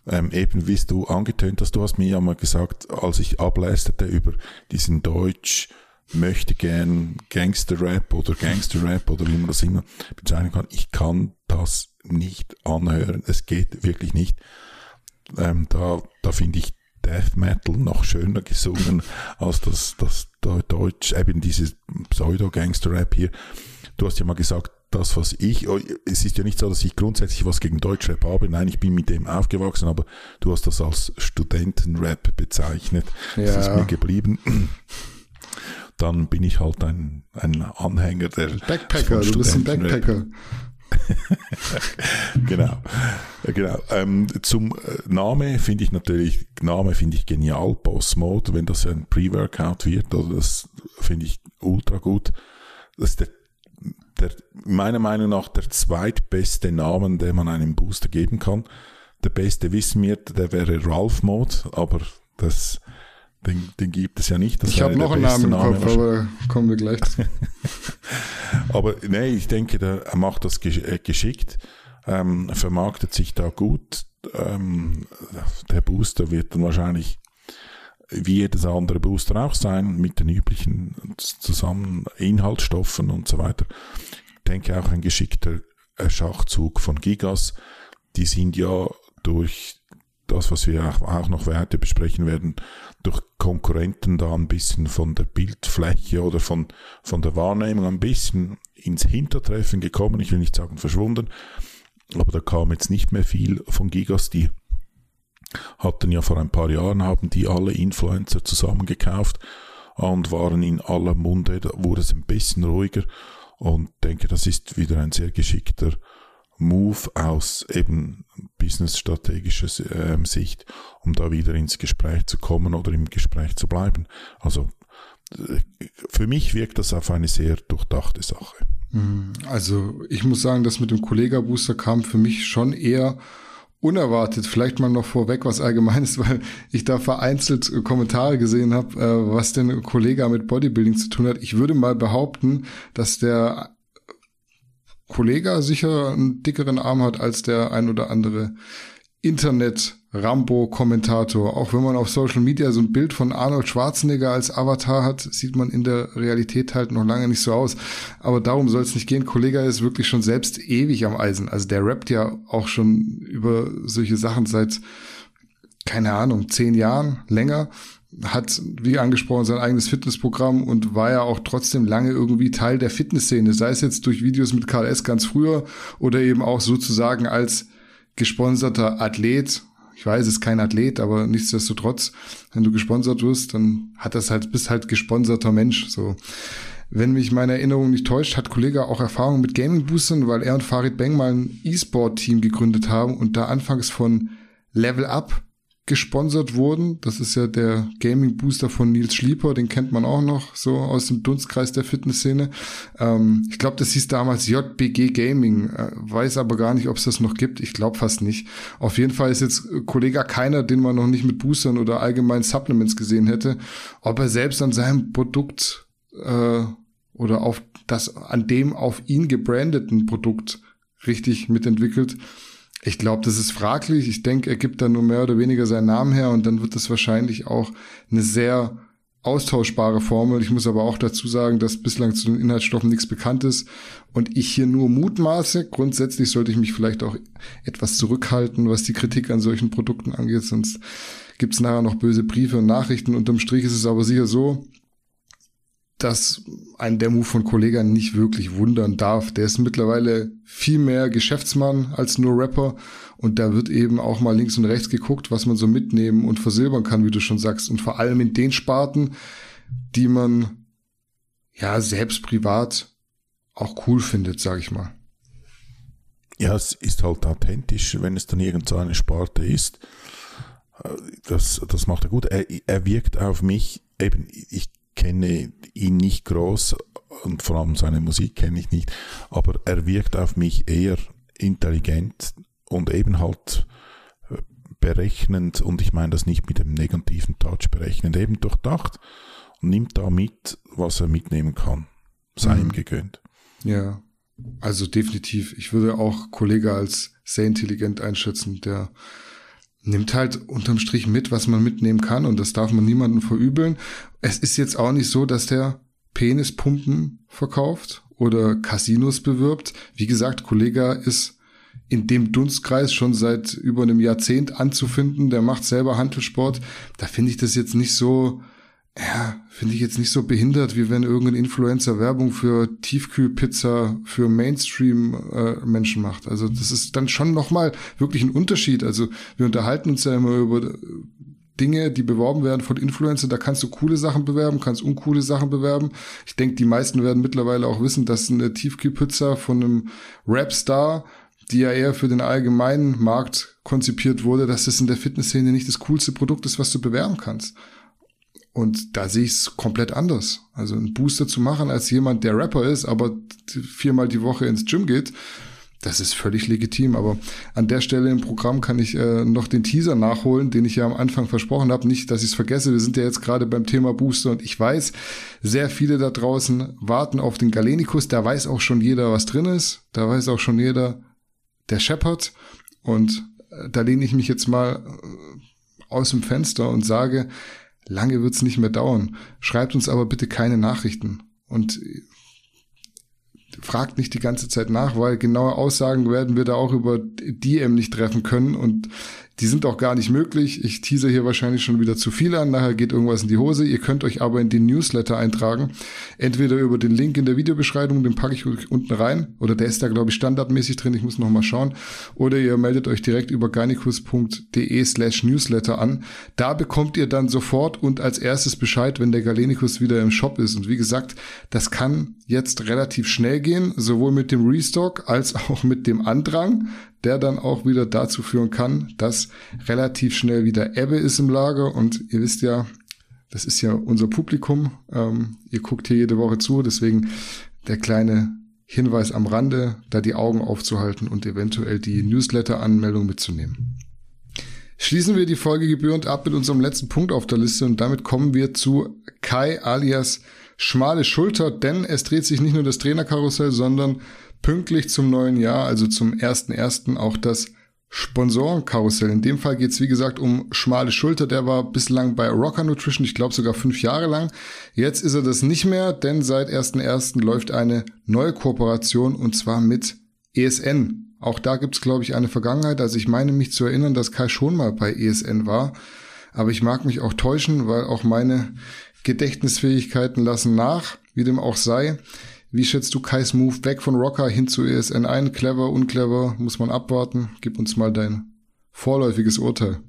Ähm, eben wie du angetönt hast, du hast mir ja mal gesagt, als ich ablästerte über diesen Deutsch möchte gern Gangster-Rap oder Gangster-Rap oder wie man das immer bezeichnen kann. Ich kann das nicht anhören. Es geht wirklich nicht. Ähm, da da finde ich Death Metal noch schöner gesungen als das, das Deutsch, eben dieses Pseudo-Gangster-Rap hier. Du hast ja mal gesagt, das, was ich, oh, es ist ja nicht so, dass ich grundsätzlich was gegen Deutschrap habe. Nein, ich bin mit dem aufgewachsen, aber du hast das als Studentenrap bezeichnet. Ja. Das ist mir geblieben dann bin ich halt ein, ein Anhänger der Backpacker, du bist ein Backpacker. genau, genau. Ähm, zum äh, Name finde ich natürlich, Name finde ich genial, Boss Mode, wenn das ein Pre-Workout wird, oder das finde ich ultra gut. Das ist der, der, meiner Meinung nach der zweitbeste Namen, den man einem Booster geben kann. Der beste wissen wir, der wäre Ralph Mode, aber das den, den gibt es ja nicht. Das ich habe noch einen Namen im Kopf, aber kommen wir gleich zu. aber nee, ich denke, der, er macht das äh, geschickt, ähm, vermarktet sich da gut. Ähm, der Booster wird dann wahrscheinlich wie jedes andere Booster auch sein, mit den üblichen zusammen Inhaltsstoffen und so weiter. Ich denke auch ein geschickter äh, Schachzug von Gigas. Die sind ja durch das, was wir auch noch weiter besprechen werden, durch Konkurrenten da ein bisschen von der Bildfläche oder von, von der Wahrnehmung ein bisschen ins Hintertreffen gekommen. Ich will nicht sagen verschwunden, aber da kam jetzt nicht mehr viel von Gigas. Die hatten ja vor ein paar Jahren, haben die alle Influencer zusammengekauft und waren in aller Munde. Da wurde es ein bisschen ruhiger und denke, das ist wieder ein sehr geschickter Move aus eben business-strategischer äh, Sicht, um da wieder ins Gespräch zu kommen oder im Gespräch zu bleiben. Also äh, für mich wirkt das auf eine sehr durchdachte Sache. Mhm. Also ich muss sagen, das mit dem Kollega-Booster kam für mich schon eher unerwartet. Vielleicht mal noch vorweg was Allgemeines, weil ich da vereinzelt Kommentare gesehen habe, äh, was denn Kollega mit Bodybuilding zu tun hat. Ich würde mal behaupten, dass der Kollege sicher einen dickeren Arm hat als der ein oder andere Internet-Rambo-Kommentator. Auch wenn man auf Social Media so ein Bild von Arnold Schwarzenegger als Avatar hat, sieht man in der Realität halt noch lange nicht so aus. Aber darum soll es nicht gehen. Kollege ist wirklich schon selbst ewig am Eisen. Also der rappt ja auch schon über solche Sachen seit, keine Ahnung, zehn Jahren länger hat, wie angesprochen, sein eigenes Fitnessprogramm und war ja auch trotzdem lange irgendwie Teil der Fitnessszene, sei es jetzt durch Videos mit KLS ganz früher oder eben auch sozusagen als gesponserter Athlet. Ich weiß, es ist kein Athlet, aber nichtsdestotrotz, wenn du gesponsert wirst, dann hat das halt, bist halt gesponserter Mensch, so. Wenn mich meine Erinnerung nicht täuscht, hat Kollege auch Erfahrung mit Gaming Boostern, weil er und Farid Beng mal ein E-Sport-Team gegründet haben und da anfangs von Level Up gesponsert wurden. Das ist ja der Gaming Booster von Nils Schlieper, den kennt man auch noch so aus dem Dunstkreis der Fitnessszene. Ähm, ich glaube, das hieß damals JBG Gaming, äh, weiß aber gar nicht, ob es das noch gibt. Ich glaube fast nicht. Auf jeden Fall ist jetzt Kollege keiner, den man noch nicht mit Boostern oder allgemeinen Supplements gesehen hätte, ob er selbst an seinem Produkt äh, oder auf das an dem auf ihn gebrandeten Produkt richtig mitentwickelt ich glaube, das ist fraglich. Ich denke, er gibt da nur mehr oder weniger seinen Namen her und dann wird das wahrscheinlich auch eine sehr austauschbare Formel. Ich muss aber auch dazu sagen, dass bislang zu den Inhaltsstoffen nichts bekannt ist und ich hier nur mutmaße. Grundsätzlich sollte ich mich vielleicht auch etwas zurückhalten, was die Kritik an solchen Produkten angeht, sonst gibt's nachher noch böse Briefe und Nachrichten. Unterm Strich ist es aber sicher so, dass ein der Move von Kollega nicht wirklich wundern darf. Der ist mittlerweile viel mehr Geschäftsmann als nur Rapper und da wird eben auch mal links und rechts geguckt, was man so mitnehmen und versilbern kann, wie du schon sagst. Und vor allem in den Sparten, die man ja selbst privat auch cool findet, sag ich mal. Ja, es ist halt authentisch, wenn es dann irgend so eine Sparte ist. Äh, das, das macht er gut. Er, er wirkt auf mich, eben, ich kenne ihn nicht groß und vor allem seine Musik kenne ich nicht, aber er wirkt auf mich eher intelligent und eben halt äh, berechnend und ich meine das nicht mit dem negativen Touch berechnend, eben durchdacht und nimmt da mit, was er mitnehmen kann. Sei mhm. ihm gegönnt. Ja, also definitiv. Ich würde auch Kollege als sehr intelligent einschätzen, der nimmt halt unterm Strich mit, was man mitnehmen kann und das darf man niemandem verübeln. Es ist jetzt auch nicht so, dass der Penispumpen verkauft oder Casinos bewirbt. Wie gesagt, Kollega ist in dem Dunstkreis schon seit über einem Jahrzehnt anzufinden. Der macht selber Handelsport. Da finde ich das jetzt nicht so ja, finde ich jetzt nicht so behindert, wie wenn irgendein Influencer Werbung für Tiefkühlpizza für Mainstream-Menschen äh, macht. Also das ist dann schon nochmal wirklich ein Unterschied. Also wir unterhalten uns ja immer über Dinge, die beworben werden von Influencern. Da kannst du coole Sachen bewerben, kannst uncoole Sachen bewerben. Ich denke, die meisten werden mittlerweile auch wissen, dass eine Tiefkühlpizza von einem Rapstar die ja eher für den allgemeinen Markt konzipiert wurde, dass das in der Fitnessszene nicht das coolste Produkt ist, was du bewerben kannst. Und da sehe ich es komplett anders. Also einen Booster zu machen als jemand, der Rapper ist, aber viermal die Woche ins Gym geht, das ist völlig legitim. Aber an der Stelle im Programm kann ich äh, noch den Teaser nachholen, den ich ja am Anfang versprochen habe. Nicht, dass ich es vergesse. Wir sind ja jetzt gerade beim Thema Booster und ich weiß, sehr viele da draußen warten auf den Galenikus. Da weiß auch schon jeder, was drin ist. Da weiß auch schon jeder, der Shepard. Und äh, da lehne ich mich jetzt mal äh, aus dem Fenster und sage, Lange wird's nicht mehr dauern. Schreibt uns aber bitte keine Nachrichten und fragt nicht die ganze Zeit nach, weil genaue Aussagen werden wir da auch über DM nicht treffen können und die sind auch gar nicht möglich. Ich tease hier wahrscheinlich schon wieder zu viel an. Nachher geht irgendwas in die Hose. Ihr könnt euch aber in den Newsletter eintragen. Entweder über den Link in der Videobeschreibung, den packe ich unten rein. Oder der ist da, glaube ich, standardmäßig drin. Ich muss noch mal schauen. Oder ihr meldet euch direkt über garnicus.de slash Newsletter an. Da bekommt ihr dann sofort und als erstes Bescheid, wenn der Galenicus wieder im Shop ist. Und wie gesagt, das kann jetzt relativ schnell gehen, sowohl mit dem Restock als auch mit dem Andrang der dann auch wieder dazu führen kann, dass relativ schnell wieder Ebbe ist im Lager. Und ihr wisst ja, das ist ja unser Publikum. Ähm, ihr guckt hier jede Woche zu, deswegen der kleine Hinweis am Rande, da die Augen aufzuhalten und eventuell die Newsletter-Anmeldung mitzunehmen. Schließen wir die Folge gebührend ab mit unserem letzten Punkt auf der Liste und damit kommen wir zu Kai alias Schmale Schulter, denn es dreht sich nicht nur das Trainerkarussell, sondern pünktlich zum neuen Jahr, also zum 1.1. auch das Sponsorenkarussell. In dem Fall geht es wie gesagt um schmale Schulter. Der war bislang bei Rocker Nutrition, ich glaube sogar fünf Jahre lang. Jetzt ist er das nicht mehr, denn seit 1.1. läuft eine neue Kooperation und zwar mit ESN. Auch da gibt's glaube ich eine Vergangenheit. Also ich meine mich zu erinnern, dass Kai schon mal bei ESN war. Aber ich mag mich auch täuschen, weil auch meine Gedächtnisfähigkeiten lassen nach, wie dem auch sei. Wie schätzt du Kais Move weg von Rocker hin zu ESN ein? Clever, unclever? Muss man abwarten? Gib uns mal dein vorläufiges Urteil.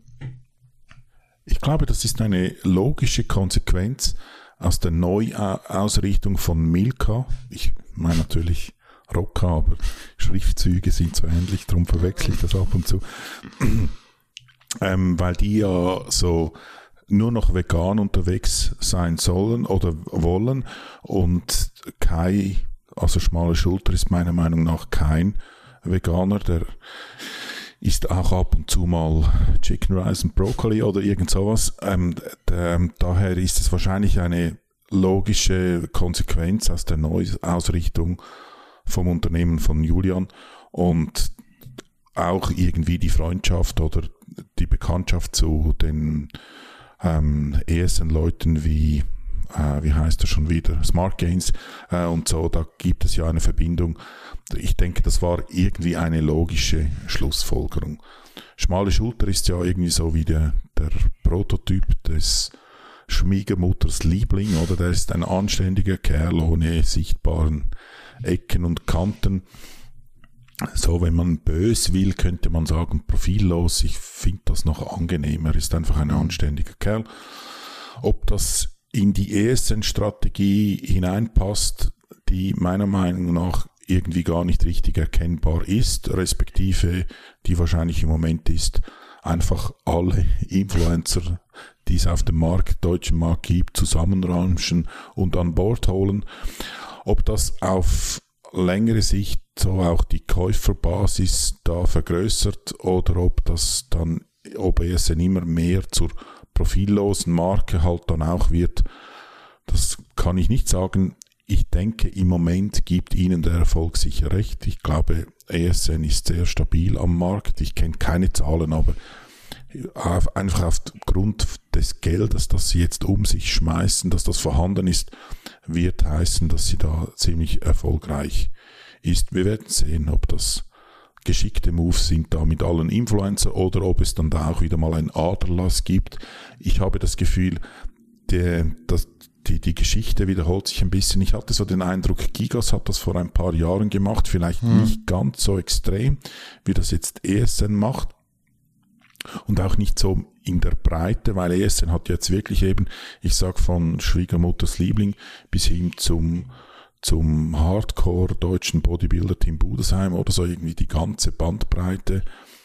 Ich glaube, das ist eine logische Konsequenz aus der Neuausrichtung von Milka. Ich meine natürlich Rocker, aber Schriftzüge sind so ähnlich, darum verwechsel ich das ab und zu. ähm, weil die ja so nur noch vegan unterwegs sein sollen oder wollen und Kai, also schmale Schulter ist meiner Meinung nach kein Veganer, der isst auch ab und zu mal Chicken Rice und Brokkoli oder irgend sowas. Ähm, daher ist es wahrscheinlich eine logische Konsequenz aus der Neuausrichtung vom Unternehmen von Julian und auch irgendwie die Freundschaft oder die Bekanntschaft zu den ähm, ESN-Leuten wie, äh, wie heißt er schon wieder, Smart Gains äh, und so, da gibt es ja eine Verbindung. Ich denke, das war irgendwie eine logische Schlussfolgerung. Schmale Schulter ist ja irgendwie so wie der, der Prototyp des Schwiegermutters Liebling, oder? Der ist ein anständiger Kerl ohne sichtbaren Ecken und Kanten. So, wenn man bös will, könnte man sagen, profillos. Ich finde das noch angenehmer. Ist einfach ein anständiger Kerl. Ob das in die ESN-Strategie hineinpasst, die meiner Meinung nach irgendwie gar nicht richtig erkennbar ist, respektive die wahrscheinlich im Moment ist, einfach alle Influencer, die es auf dem Markt, deutschen Markt gibt, zusammenramschen und an Bord holen. Ob das auf längere Sicht so auch die Käuferbasis da vergrößert oder ob das dann, ob es dann immer mehr zur profillosen Marke halt dann auch wird, das kann ich nicht sagen. Ich denke, im Moment gibt Ihnen der Erfolg sicher recht. Ich glaube, ESN ist sehr stabil am Markt. Ich kenne keine Zahlen, aber einfach aufgrund des Geldes, das sie jetzt um sich schmeißen, dass das vorhanden ist, wird heißen, dass sie da ziemlich erfolgreich ist. Wir werden sehen, ob das geschickte Moves sind da mit allen Influencer oder ob es dann da auch wieder mal ein Aderlass gibt. Ich habe das Gefühl, der, das, die, die Geschichte wiederholt sich ein bisschen. Ich hatte so den Eindruck, Gigas hat das vor ein paar Jahren gemacht, vielleicht hm. nicht ganz so extrem, wie das jetzt ESN macht und auch nicht so in der Breite, weil ESN hat jetzt wirklich eben, ich sag von Schwiegermutters Liebling bis hin zum zum Hardcore deutschen Bodybuilder Team Budesheim oder so irgendwie die ganze Bandbreite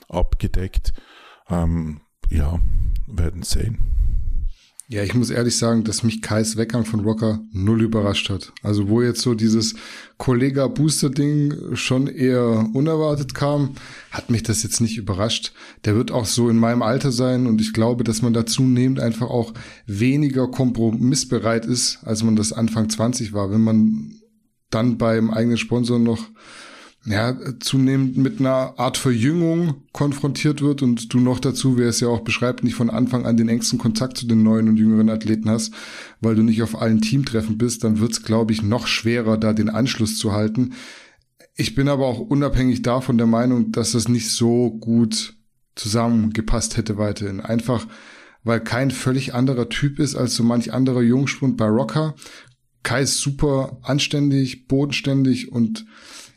abgedeckt. Ähm, ja, werden sehen. Ja, ich muss ehrlich sagen, dass mich Kais Weggang von Rocker null überrascht hat. Also wo jetzt so dieses Kollega Booster Ding schon eher unerwartet kam, hat mich das jetzt nicht überrascht. Der wird auch so in meinem Alter sein und ich glaube, dass man da zunehmend einfach auch weniger kompromissbereit ist, als man das Anfang 20 war. Wenn man dann beim eigenen Sponsor noch ja, zunehmend mit einer Art Verjüngung konfrontiert wird und du noch dazu, wer es ja auch beschreibt, nicht von Anfang an den engsten Kontakt zu den neuen und jüngeren Athleten hast, weil du nicht auf allen Teamtreffen bist, dann wird es, glaube ich, noch schwerer, da den Anschluss zu halten. Ich bin aber auch unabhängig davon der Meinung, dass das nicht so gut zusammengepasst hätte weiterhin. Einfach, weil kein völlig anderer Typ ist als so manch anderer Jungspund bei Rocker. Kai ist super anständig, bodenständig und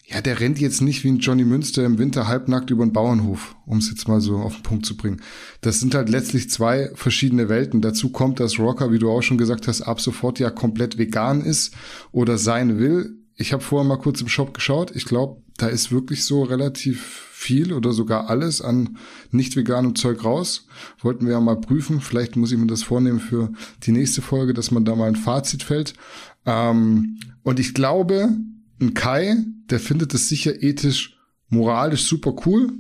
ja, der rennt jetzt nicht wie ein Johnny Münster im Winter halbnackt über den Bauernhof, um es jetzt mal so auf den Punkt zu bringen. Das sind halt letztlich zwei verschiedene Welten. Dazu kommt, dass Rocker, wie du auch schon gesagt hast, ab sofort ja komplett vegan ist oder sein will. Ich habe vorher mal kurz im Shop geschaut. Ich glaube, da ist wirklich so relativ viel oder sogar alles an nicht veganem Zeug raus. Wollten wir ja mal prüfen. Vielleicht muss ich mir das vornehmen für die nächste Folge, dass man da mal ein Fazit fällt. Ähm, und ich glaube, ein Kai, der findet es sicher ethisch, moralisch super cool,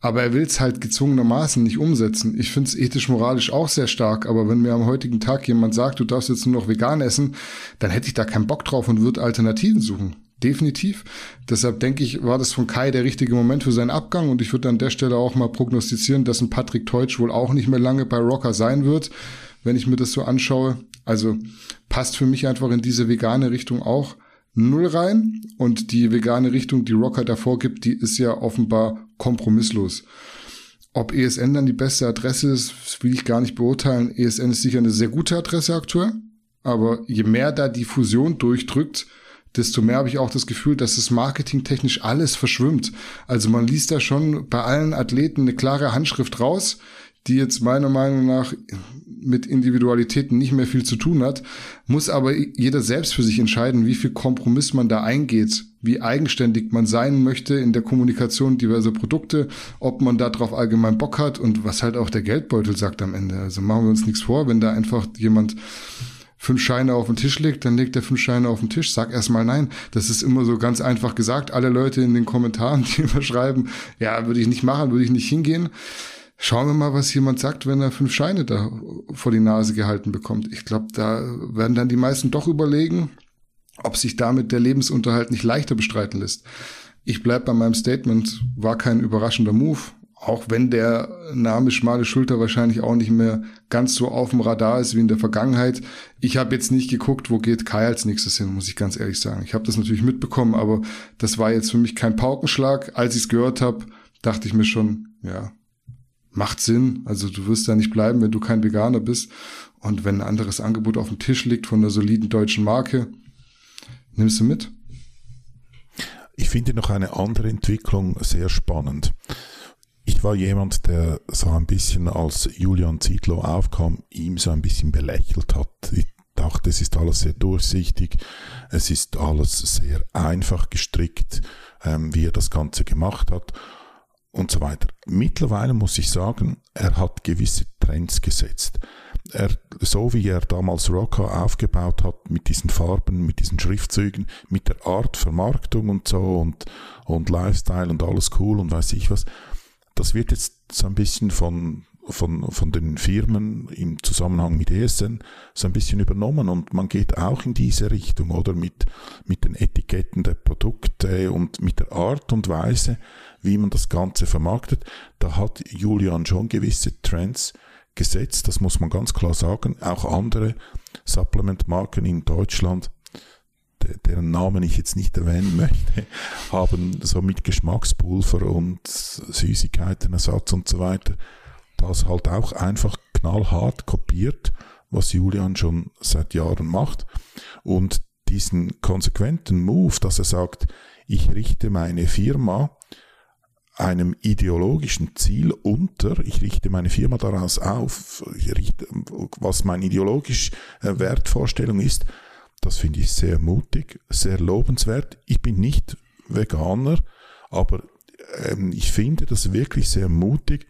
aber er will es halt gezwungenermaßen nicht umsetzen. Ich finde es ethisch, moralisch auch sehr stark, aber wenn mir am heutigen Tag jemand sagt, du darfst jetzt nur noch vegan essen, dann hätte ich da keinen Bock drauf und würde Alternativen suchen. Definitiv. Deshalb denke ich, war das von Kai der richtige Moment für seinen Abgang und ich würde an der Stelle auch mal prognostizieren, dass ein Patrick Teutsch wohl auch nicht mehr lange bei Rocker sein wird, wenn ich mir das so anschaue. Also passt für mich einfach in diese vegane Richtung auch null rein. Und die vegane Richtung, die Rocker davor gibt, die ist ja offenbar kompromisslos. Ob ESN dann die beste Adresse ist, will ich gar nicht beurteilen. ESN ist sicher eine sehr gute Adresse aktuell. Aber je mehr da die Fusion durchdrückt, desto mehr habe ich auch das Gefühl, dass es marketingtechnisch alles verschwimmt. Also man liest da schon bei allen Athleten eine klare Handschrift raus die jetzt meiner Meinung nach mit Individualitäten nicht mehr viel zu tun hat, muss aber jeder selbst für sich entscheiden, wie viel Kompromiss man da eingeht, wie eigenständig man sein möchte in der Kommunikation diverser Produkte, ob man darauf allgemein Bock hat und was halt auch der Geldbeutel sagt am Ende. Also machen wir uns nichts vor, wenn da einfach jemand fünf Scheine auf den Tisch legt, dann legt er fünf Scheine auf den Tisch. Sag erstmal nein. Das ist immer so ganz einfach gesagt. Alle Leute in den Kommentaren, die immer schreiben, ja, würde ich nicht machen, würde ich nicht hingehen. Schauen wir mal, was jemand sagt, wenn er fünf Scheine da vor die Nase gehalten bekommt. Ich glaube, da werden dann die meisten doch überlegen, ob sich damit der Lebensunterhalt nicht leichter bestreiten lässt. Ich bleib bei meinem Statement, war kein überraschender Move, auch wenn der Name Schmale Schulter wahrscheinlich auch nicht mehr ganz so auf dem Radar ist wie in der Vergangenheit. Ich habe jetzt nicht geguckt, wo geht Kai als nächstes hin, muss ich ganz ehrlich sagen. Ich habe das natürlich mitbekommen, aber das war jetzt für mich kein Paukenschlag. Als ich es gehört habe, dachte ich mir schon, ja, macht Sinn. Also du wirst da nicht bleiben, wenn du kein Veganer bist. Und wenn ein anderes Angebot auf dem Tisch liegt von einer soliden deutschen Marke, nimmst du mit. Ich finde noch eine andere Entwicklung sehr spannend. Ich war jemand, der so ein bisschen als Julian Zietlow aufkam, ihm so ein bisschen belächelt hat. Ich dachte, es ist alles sehr durchsichtig, es ist alles sehr einfach gestrickt, ähm, wie er das Ganze gemacht hat und so weiter. Mittlerweile muss ich sagen, er hat gewisse Trends gesetzt. Er, so wie er damals Rocker aufgebaut hat, mit diesen Farben, mit diesen Schriftzügen, mit der Art Vermarktung und so und, und Lifestyle und alles cool und weiß ich was, das wird jetzt so ein bisschen von, von, von den Firmen im Zusammenhang mit ESN so ein bisschen übernommen und man geht auch in diese Richtung oder mit, mit den Etiketten der Produkte und mit der Art und Weise, wie man das Ganze vermarktet. Da hat Julian schon gewisse Trends gesetzt, das muss man ganz klar sagen. Auch andere Supplement-Marken in Deutschland deren Namen ich jetzt nicht erwähnen möchte, haben so mit Geschmackspulver und Süßigkeitenersatz und so weiter das halt auch einfach knallhart kopiert, was Julian schon seit Jahren macht. Und diesen konsequenten Move, dass er sagt, ich richte meine Firma einem ideologischen Ziel unter, ich richte meine Firma daraus auf, ich richte, was meine ideologische äh, Wertvorstellung ist, das finde ich sehr mutig, sehr lobenswert. Ich bin nicht Veganer, aber ähm, ich finde das wirklich sehr mutig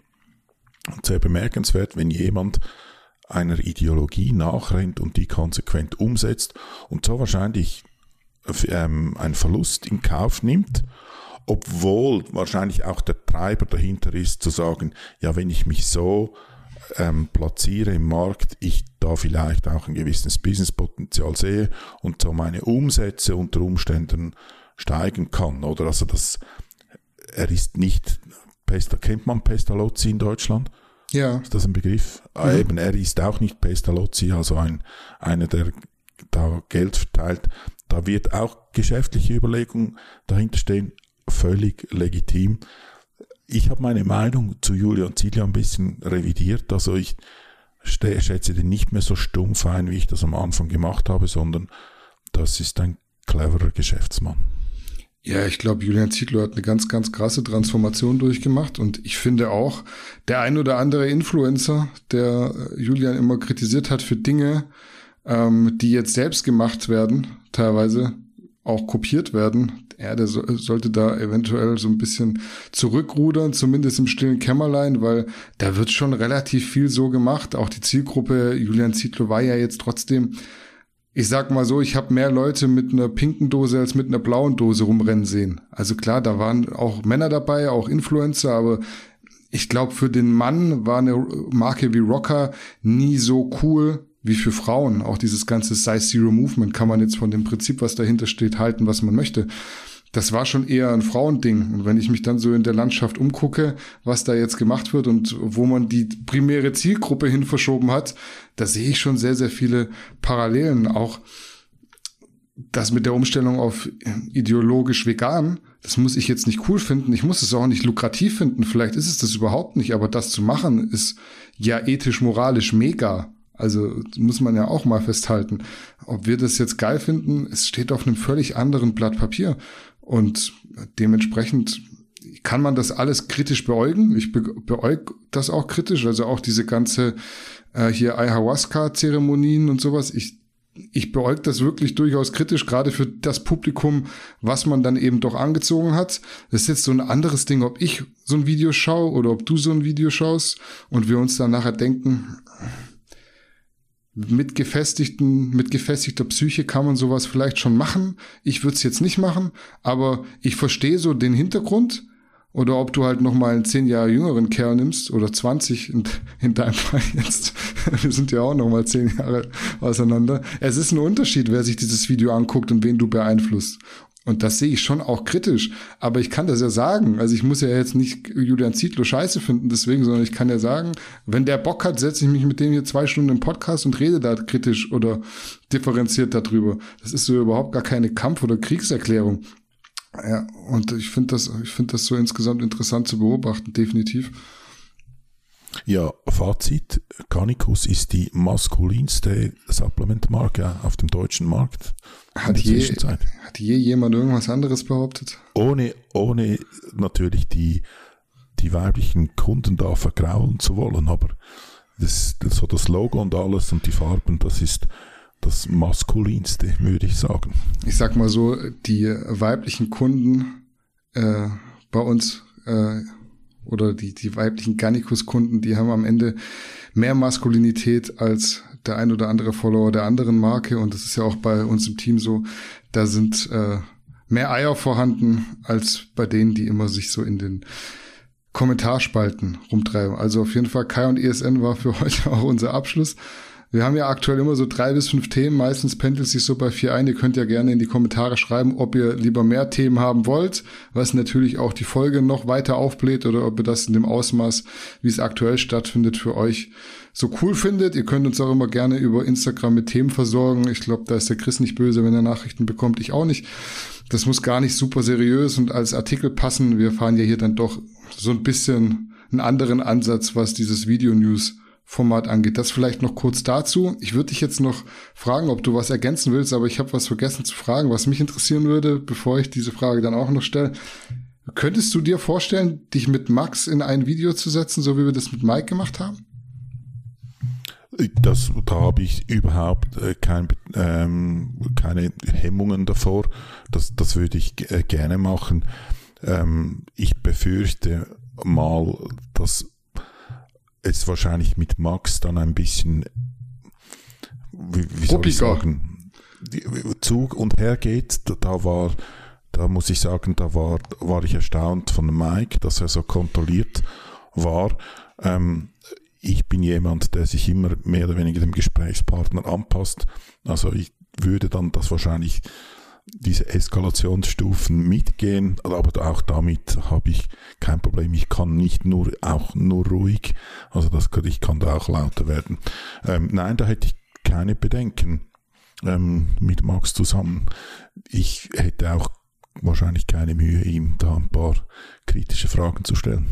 und sehr bemerkenswert, wenn jemand einer Ideologie nachrennt und die konsequent umsetzt und so wahrscheinlich ähm, einen Verlust in Kauf nimmt, obwohl wahrscheinlich auch der Treiber dahinter ist zu sagen, ja, wenn ich mich so ähm, platziere im Markt, ich da vielleicht auch ein gewisses Businesspotenzial sehe und so meine Umsätze unter Umständen steigen kann. Oder also das, er ist nicht, Pesta, kennt man Pestalozzi in Deutschland? Ja. Ist das ein Begriff? Ah, mhm. eben, er ist auch nicht Pestalozzi, also ein, einer, der da Geld verteilt. Da wird auch geschäftliche Überlegungen dahinter stehen, völlig legitim ich habe meine Meinung zu Julian Ziegler ein bisschen revidiert. Also ich schätze den nicht mehr so stumpf ein, wie ich das am Anfang gemacht habe, sondern das ist ein cleverer Geschäftsmann. Ja, ich glaube, Julian Ziegler hat eine ganz, ganz krasse Transformation durchgemacht und ich finde auch, der ein oder andere Influencer, der Julian immer kritisiert hat für Dinge, ähm, die jetzt selbst gemacht werden, teilweise auch kopiert werden, ja, der so, sollte da eventuell so ein bisschen zurückrudern, zumindest im stillen Kämmerlein, weil da wird schon relativ viel so gemacht. Auch die Zielgruppe Julian Zietlow war ja jetzt trotzdem, ich sag mal so, ich habe mehr Leute mit einer pinken Dose als mit einer blauen Dose rumrennen sehen. Also klar, da waren auch Männer dabei, auch Influencer, aber ich glaube, für den Mann war eine Marke wie Rocker nie so cool wie für Frauen. Auch dieses ganze Size Zero Movement kann man jetzt von dem Prinzip, was dahinter steht, halten, was man möchte. Das war schon eher ein Frauending. Und wenn ich mich dann so in der Landschaft umgucke, was da jetzt gemacht wird und wo man die primäre Zielgruppe hin verschoben hat, da sehe ich schon sehr, sehr viele Parallelen. Auch das mit der Umstellung auf ideologisch vegan, das muss ich jetzt nicht cool finden. Ich muss es auch nicht lukrativ finden. Vielleicht ist es das überhaupt nicht, aber das zu machen ist ja ethisch, moralisch mega. Also muss man ja auch mal festhalten. Ob wir das jetzt geil finden, es steht auf einem völlig anderen Blatt Papier. Und dementsprechend kann man das alles kritisch beäugen. Ich be beäug das auch kritisch, also auch diese ganze äh, hier Ayahuasca-Zeremonien und sowas. Ich ich beäug das wirklich durchaus kritisch, gerade für das Publikum, was man dann eben doch angezogen hat. Das ist jetzt so ein anderes Ding, ob ich so ein Video schaue oder ob du so ein Video schaust und wir uns dann nachher denken, mit gefestigten, mit gefestigter Psyche kann man sowas vielleicht schon machen. Ich würde es jetzt nicht machen, aber ich verstehe so den Hintergrund. Oder ob du halt noch mal einen zehn Jahre jüngeren Kerl nimmst oder 20 in, in deinem Fall jetzt. Wir sind ja auch noch mal zehn Jahre auseinander. Es ist ein Unterschied, wer sich dieses Video anguckt und wen du beeinflusst. Und das sehe ich schon auch kritisch. Aber ich kann das ja sagen. Also ich muss ja jetzt nicht Julian Zietlow scheiße finden deswegen, sondern ich kann ja sagen, wenn der Bock hat, setze ich mich mit dem hier zwei Stunden im Podcast und rede da kritisch oder differenziert darüber. Das ist so überhaupt gar keine Kampf- oder Kriegserklärung. Ja, und ich finde das, ich finde das so insgesamt interessant zu beobachten, definitiv. Ja, Fazit, Canicus ist die maskulinste Supplementmarke auf dem deutschen Markt. Hat je, hat je jemand irgendwas anderes behauptet? Ohne, ohne natürlich die, die weiblichen Kunden da vergraulen zu wollen, aber das, das, so das Logo und alles und die Farben, das ist das maskulinste, würde ich sagen. Ich sag mal so, die weiblichen Kunden äh, bei uns äh, oder die, die weiblichen Garnicus-Kunden, die haben am Ende mehr Maskulinität als der ein oder andere Follower der anderen Marke. Und das ist ja auch bei uns im Team so. Da sind äh, mehr Eier vorhanden als bei denen, die immer sich so in den Kommentarspalten rumtreiben. Also auf jeden Fall Kai und ESN war für heute auch unser Abschluss. Wir haben ja aktuell immer so drei bis fünf Themen. Meistens pendelt sich so bei vier ein. Ihr könnt ja gerne in die Kommentare schreiben, ob ihr lieber mehr Themen haben wollt, was natürlich auch die Folge noch weiter aufbläht oder ob ihr das in dem Ausmaß, wie es aktuell stattfindet, für euch so cool findet. Ihr könnt uns auch immer gerne über Instagram mit Themen versorgen. Ich glaube, da ist der Chris nicht böse, wenn er Nachrichten bekommt. Ich auch nicht. Das muss gar nicht super seriös und als Artikel passen. Wir fahren ja hier dann doch so ein bisschen einen anderen Ansatz, was dieses Video-News Format angeht. Das vielleicht noch kurz dazu. Ich würde dich jetzt noch fragen, ob du was ergänzen willst, aber ich habe was vergessen zu fragen, was mich interessieren würde, bevor ich diese Frage dann auch noch stelle. Könntest du dir vorstellen, dich mit Max in ein Video zu setzen, so wie wir das mit Mike gemacht haben? Das, da habe ich überhaupt äh, kein, ähm, keine Hemmungen davor. Das, das würde ich äh, gerne machen. Ähm, ich befürchte mal, dass es wahrscheinlich mit Max dann ein bisschen, wie, wie soll ich sagen, Zug und her geht. Da war, da muss ich sagen, da war, war ich erstaunt von Mike, dass er so kontrolliert war. Ähm, ich bin jemand, der sich immer mehr oder weniger dem Gesprächspartner anpasst. Also ich würde dann das wahrscheinlich diese Eskalationsstufen mitgehen, aber auch damit habe ich kein Problem. Ich kann nicht nur auch nur ruhig, also das ich kann da auch lauter werden. Ähm, nein, da hätte ich keine Bedenken ähm, mit Max zusammen. Ich hätte auch wahrscheinlich keine Mühe, ihm da ein paar kritische Fragen zu stellen.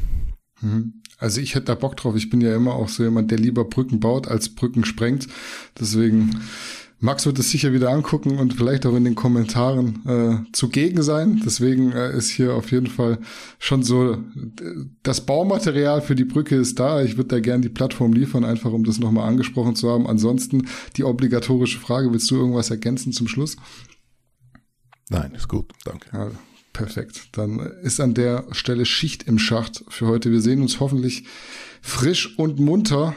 Mhm. Also ich hätte da Bock drauf. Ich bin ja immer auch so jemand, der lieber Brücken baut als Brücken sprengt. Deswegen Max wird es sicher wieder angucken und vielleicht auch in den Kommentaren äh, zugegen sein. Deswegen äh, ist hier auf jeden Fall schon so, das Baumaterial für die Brücke ist da. Ich würde da gerne die Plattform liefern, einfach um das nochmal angesprochen zu haben. Ansonsten die obligatorische Frage, willst du irgendwas ergänzen zum Schluss? Nein, ist gut, danke. Ja, perfekt. Dann ist an der Stelle Schicht im Schacht für heute. Wir sehen uns hoffentlich frisch und munter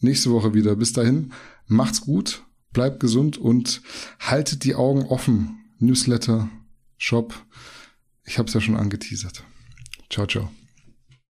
nächste Woche wieder. Bis dahin, macht's gut bleibt gesund und haltet die Augen offen. Newsletter, Shop. Ich habe es ja schon angeteasert. Ciao, ciao.